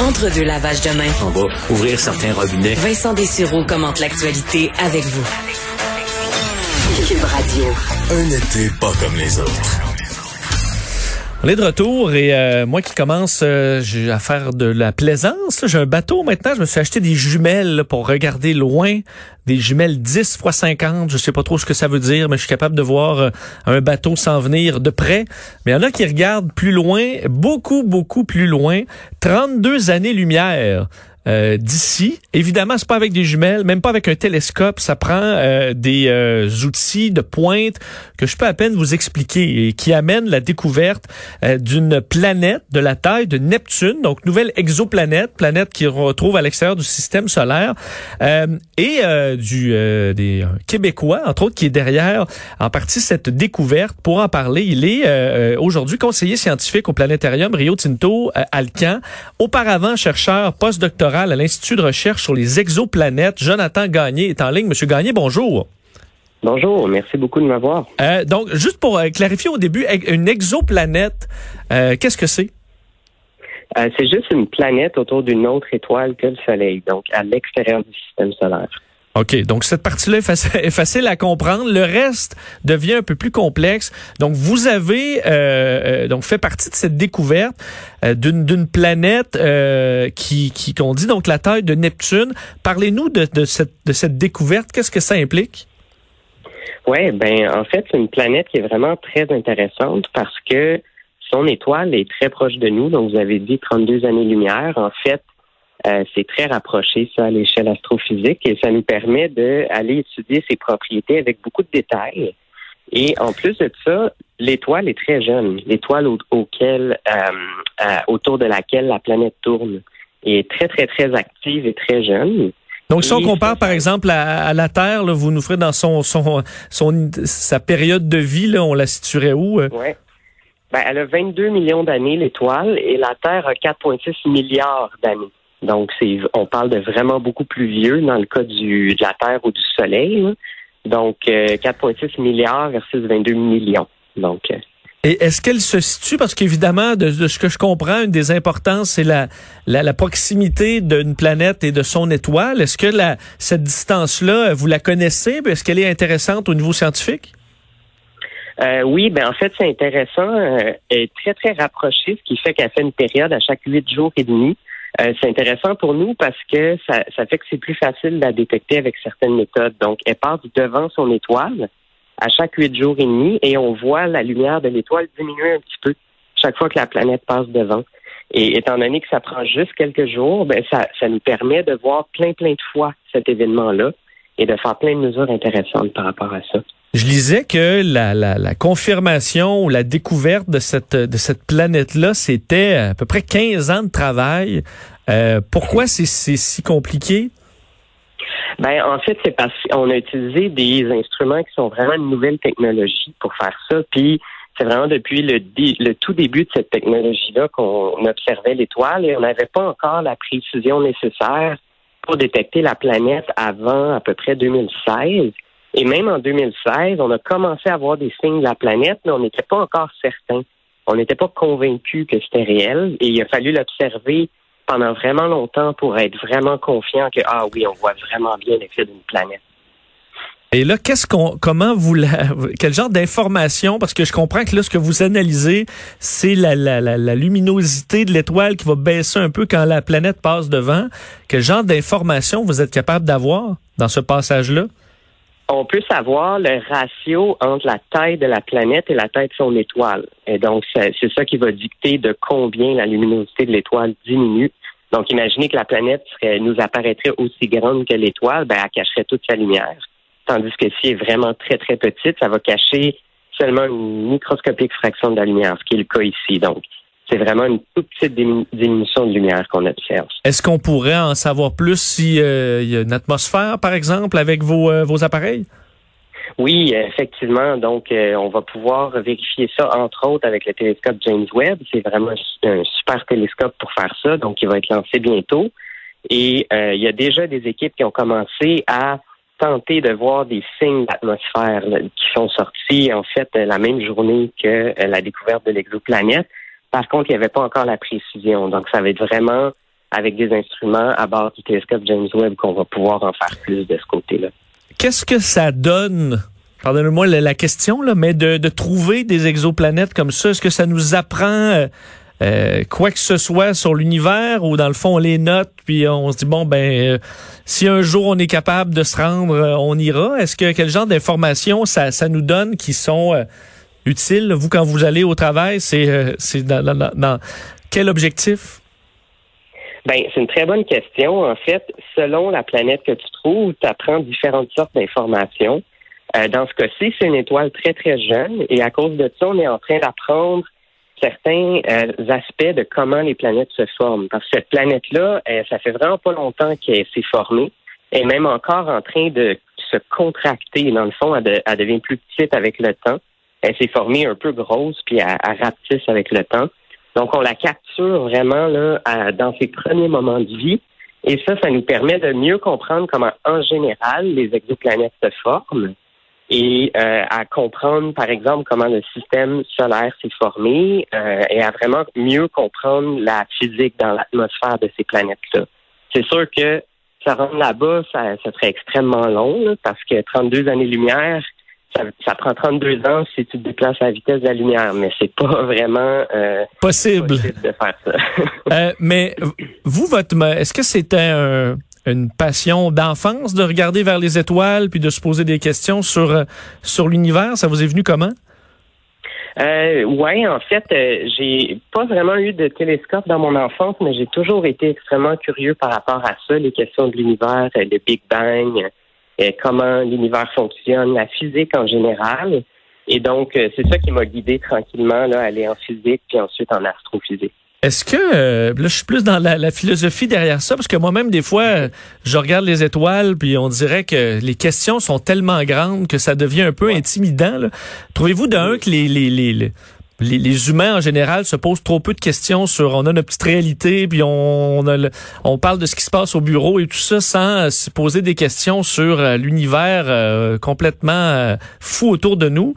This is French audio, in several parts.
Entre deux lavages de main. On va ouvrir certains robinets. Vincent Dessureau commente l'actualité avec vous. Cube Radio. Un été pas comme les autres. On est de retour et euh, moi qui commence euh, à faire de la plaisance, j'ai un bateau maintenant, je me suis acheté des jumelles pour regarder loin, des jumelles 10 x 50, je sais pas trop ce que ça veut dire, mais je suis capable de voir euh, un bateau s'en venir de près. Mais il y en a qui regardent plus loin, beaucoup, beaucoup plus loin, 32 années-lumière. Euh, d'ici. Évidemment, c'est pas avec des jumelles, même pas avec un télescope. Ça prend euh, des euh, outils de pointe que je peux à peine vous expliquer et qui amènent la découverte d'une planète de la taille de Neptune, donc nouvelle exoplanète, planète qui retrouve à l'extérieur du système solaire et du des Québécois, entre autres, qui est derrière en partie cette découverte. Pour en parler, il est aujourd'hui conseiller scientifique au planétarium Rio Tinto Alcan, auparavant chercheur postdoctoral à l'Institut de recherche sur les exoplanètes. Jonathan Gagné est en ligne. Monsieur Gagné, bonjour. Bonjour, merci beaucoup de m'avoir. Euh, donc, juste pour euh, clarifier au début, une exoplanète, euh, qu'est-ce que c'est? c'est juste une planète autour d'une autre étoile que le Soleil, donc à l'extérieur du système solaire. OK. Donc, cette partie-là est, facile à comprendre. Le reste devient un peu plus complexe. Donc, vous avez euh, euh, donc fait partie de cette découverte euh, d'une planète qui, qui qu'on dit donc la taille de Neptune. Parlez-nous de, de, cette, de cette découverte. Qu'est-ce que ça implique? Oui, ben en fait, c'est une planète qui est vraiment très intéressante parce que son étoile est très proche de nous. Donc, vous avez dit 32 années-lumière. En fait, euh, c'est très rapproché, ça, à l'échelle astrophysique, et ça nous permet d'aller étudier ses propriétés avec beaucoup de détails. Et en plus de ça, l'étoile est très jeune. L'étoile auquel, euh, euh, autour de laquelle la planète tourne est très, très, très active et très jeune. Donc, si on compare, par exemple, à, la Terre, vous nous ferez dans son, son, son, sa période de vie, là, on la situerait où? Oui. Ben, elle a 22 millions d'années, l'étoile, et la Terre a 4,6 milliards d'années. Donc, c'est, on parle de vraiment beaucoup plus vieux dans le cas du, de la Terre ou du Soleil. Donc, 4,6 euh, milliards versus 22 millions. Donc, euh, et est-ce qu'elle se situe, parce qu'évidemment, de, ce que je comprends, une des importances, c'est la, la, proximité d'une planète et de son étoile. Est-ce que la, cette distance-là, vous la connaissez? Est-ce qu'elle est intéressante au niveau scientifique? Euh, oui, ben en fait, c'est intéressant. elle est très, très rapprochée, ce qui fait qu'elle fait une période à chaque huit jours et demi. Euh, c'est intéressant pour nous parce que ça, ça fait que c'est plus facile la détecter avec certaines méthodes. Donc, elle passe devant son étoile à chaque huit jours et demi et on voit la lumière de l'étoile diminuer un petit peu chaque fois que la planète passe devant. Et étant donné que ça prend juste quelques jours, ben ça, ça nous permet de voir plein, plein de fois cet événement-là et de faire plein de mesures intéressantes par rapport à ça. Je lisais que la, confirmation ou la découverte de cette, de cette planète-là, c'était à peu près 15 ans de travail. Euh, pourquoi c'est si compliqué? Ben, en fait, c'est parce qu'on a utilisé des instruments qui sont vraiment une nouvelle technologie pour faire ça. Puis, c'est vraiment depuis le, le tout début de cette technologie-là qu'on observait l'étoile et on n'avait pas encore la précision nécessaire pour détecter la planète avant à peu près 2016. Et même en 2016, on a commencé à voir des signes de la planète, mais on n'était pas encore certain. On n'était pas convaincu que c'était réel et il a fallu l'observer pendant vraiment longtemps pour être vraiment confiant que, ah oui, on voit vraiment bien l'effet d'une planète. Et là, qu'est-ce qu'on, comment vous la, quel genre d'information, parce que je comprends que là, ce que vous analysez, c'est la, la, luminosité de l'étoile qui va baisser un peu quand la planète passe devant. Quel genre d'information vous êtes capable d'avoir dans ce passage-là? On peut savoir le ratio entre la taille de la planète et la taille de son étoile. Et donc, c'est ça qui va dicter de combien la luminosité de l'étoile diminue. Donc, imaginez que la planète nous apparaîtrait aussi grande que l'étoile, ben, elle cacherait toute sa lumière. Tandis que si elle est vraiment très, très petite, ça va cacher seulement une microscopique fraction de la lumière, ce qui est le cas ici. Donc, c'est vraiment une toute petite diminution de lumière qu'on observe. Est-ce qu'on pourrait en savoir plus s'il euh, y a une atmosphère, par exemple, avec vos, euh, vos appareils? Oui, effectivement. Donc, euh, on va pouvoir vérifier ça, entre autres, avec le télescope James Webb. C'est vraiment un super télescope pour faire ça. Donc, il va être lancé bientôt. Et il y a déjà des équipes qui ont commencé à tenter de voir des signes d'atmosphère qui sont sortis, en fait, la même journée que la découverte de l'exoplanète. Par contre, il n'y avait pas encore la précision. Donc, ça va être vraiment avec des instruments à bord du télescope James Webb qu'on va pouvoir en faire plus de ce côté-là. Qu'est-ce que ça donne pardonnez-moi la, question, là, mais de, de, trouver des exoplanètes comme ça, est-ce que ça nous apprend euh, euh, quoi que ce soit sur l'univers ou dans le fond on les note puis on se dit bon ben euh, si un jour on est capable de se rendre, on ira? Est-ce que quel genre d'informations ça, ça nous donne qui sont utiles vous quand vous allez au travail C'est c'est dans, quel objectif? Ben, c'est une très bonne question. En fait, selon la planète que tu trouves, tu apprends différentes sortes d'informations. Euh, dans ce cas-ci, c'est une étoile très, très jeune et à cause de ça, on est en train d'apprendre certains euh, aspects de comment les planètes se forment. Parce que cette planète-là, euh, ça fait vraiment pas longtemps qu'elle s'est formée. Est même encore en train de se contracter. Dans le fond, elle, devient plus petite avec le temps. Elle s'est formée un peu grosse, puis elle, elle rapetisse avec le temps. Donc, on la capture vraiment là, dans ses premiers moments de vie. Et ça, ça nous permet de mieux comprendre comment, en général, les exoplanètes se forment et euh, à comprendre, par exemple, comment le système solaire s'est formé euh, et à vraiment mieux comprendre la physique dans l'atmosphère de ces planètes-là. C'est sûr que ça rendre là-bas, ça, ça, serait extrêmement long parce que 32 années-lumière, ça, ça, prend 32 ans si tu te déplaces à la vitesse de la lumière, mais c'est pas vraiment euh, possible. possible. de faire ça. euh, mais vous, votre, est-ce que c'était un une passion d'enfance de regarder vers les étoiles puis de se poser des questions sur euh, sur l'univers? Ça vous est venu comment? Euh, ouais, en fait, euh, j'ai pas vraiment eu de télescope dans mon enfance, mais j'ai toujours été extrêmement curieux par rapport à ça, les questions de l'univers, euh, le Big Bang, comment l'univers fonctionne, la physique en général. Et donc, c'est ça qui m'a guidé tranquillement là, à aller en physique puis ensuite en astrophysique. Est-ce que euh, là je suis plus dans la, philosophie derrière ça parce que moi-même des fois je regarde les étoiles puis on dirait que les questions sont tellement grandes que ça devient un peu intimidant. Trouvez-vous d'un que les, les, les les, humains en général se posent trop peu de questions sur on a notre petite réalité puis on on, on parle de ce qui se passe au bureau et tout ça sans se poser des questions sur euh, l'univers euh, complètement euh, fou autour de nous.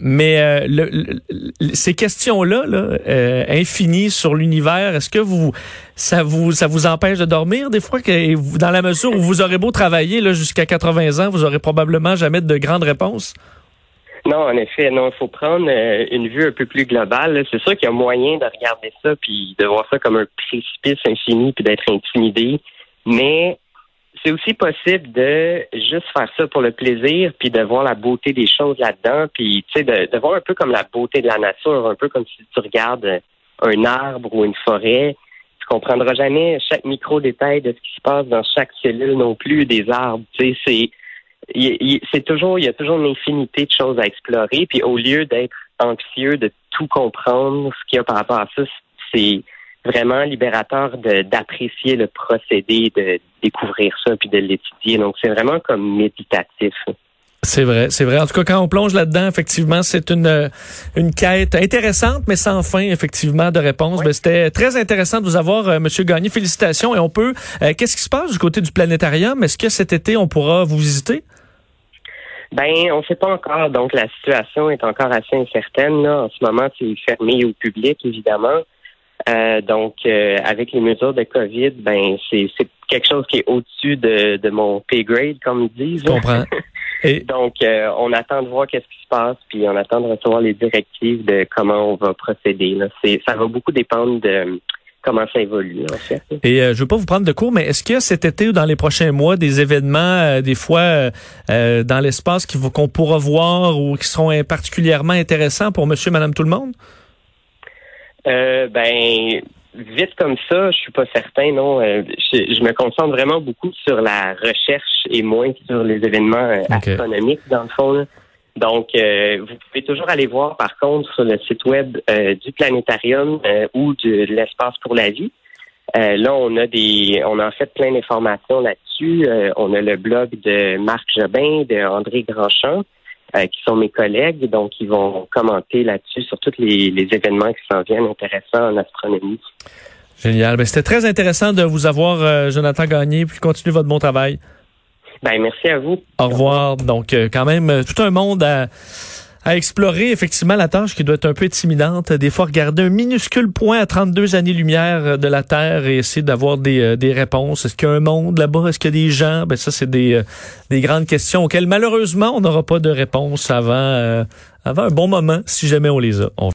Mais ces questions là, là infinies sur l'univers est-ce que vous ça vous ça vous empêche de dormir des fois que dans la mesure où vous aurez beau travailler là jusqu'à 80 ans vous aurez probablement jamais de grandes réponses? Non, en effet, non, il faut prendre euh, une vue un peu plus globale. C'est sûr qu'il y a moyen de regarder ça puis de voir ça comme un précipice infini puis d'être intimidé, mais c'est aussi possible de juste faire ça pour le plaisir puis de voir la beauté des choses là-dedans puis tu sais de, de, voir un peu comme la beauté de la nature, un peu comme si tu regardes un arbre ou une forêt. Tu comprendras jamais chaque micro détail de ce qui se passe dans chaque cellule non plus des arbres. Tu sais, c'est c'est toujours, il y a toujours une infinité de choses à explorer. Puis au lieu d'être anxieux de tout comprendre, ce qu'il y a par rapport à ça, c'est vraiment libérateur d'apprécier le procédé, de découvrir ça puis de l'étudier. Donc c'est vraiment comme méditatif. C'est vrai, c'est vrai. En tout cas, quand on plonge là-dedans, effectivement, c'est une une quête intéressante, mais sans fin, effectivement, de réponse. Ben, c'était très intéressant de vous avoir, euh, Monsieur Gagné. Félicitations. Et on peut. Euh, qu'est-ce qui se passe du côté du planétarium? Est-ce que cet été on pourra vous visiter? Ben, on ne sait pas encore. Donc, la situation est encore assez incertaine. Là. En ce moment, c'est fermé au public, évidemment. Euh, donc, euh, avec les mesures de COVID, ben, c'est quelque chose qui est au-dessus de, de, mon pay grade, comme ils disent. Je comprends. Et... Donc, euh, on attend de voir qu'est-ce qui se passe, puis on attend de recevoir les directives de comment on va procéder. Là. Ça va beaucoup dépendre de comment ça évolue en fait. Et euh, je veux pas vous prendre de cours, mais est-ce que cet été ou dans les prochains mois, des événements, euh, des fois euh, dans l'espace qu'on pourra voir ou qui seront particulièrement intéressants pour Monsieur, Madame, tout le monde? ben vite comme ça, je suis pas certain. Non, je, me concentre vraiment beaucoup sur la recherche et moins sur les événements astronomiques dans le fond. Donc, euh, vous pouvez toujours aller voir, par contre, sur le site web euh, du planétarium euh, ou de l'espace pour la vie. là, on a des, on a en fait plein d'informations là-dessus. on a le blog de Marc Jobin, de André Grandchamp, qui sont mes collègues, donc ils vont commenter là-dessus sur tous les, les événements qui s'en viennent intéressants en astronomie. Génial. Ben, c'était très intéressant de vous avoir, Jonathan Gagné, puis continuez votre bon travail. Ben, merci à vous. Au revoir. Donc, euh, quand même, euh, tout un monde à explorer effectivement la tâche qui doit être un peu intimidante. Des fois, regarder un minuscule point à 32 années-lumière de la Terre et essayer d'avoir des, euh, des réponses. Est-ce qu'il y a un monde là-bas? Est-ce qu'il y a des gens? Ben ça, c'est des, euh, des grandes questions auxquelles malheureusement, on n'aura pas de réponse avant, euh, avant un bon moment, si jamais on les a.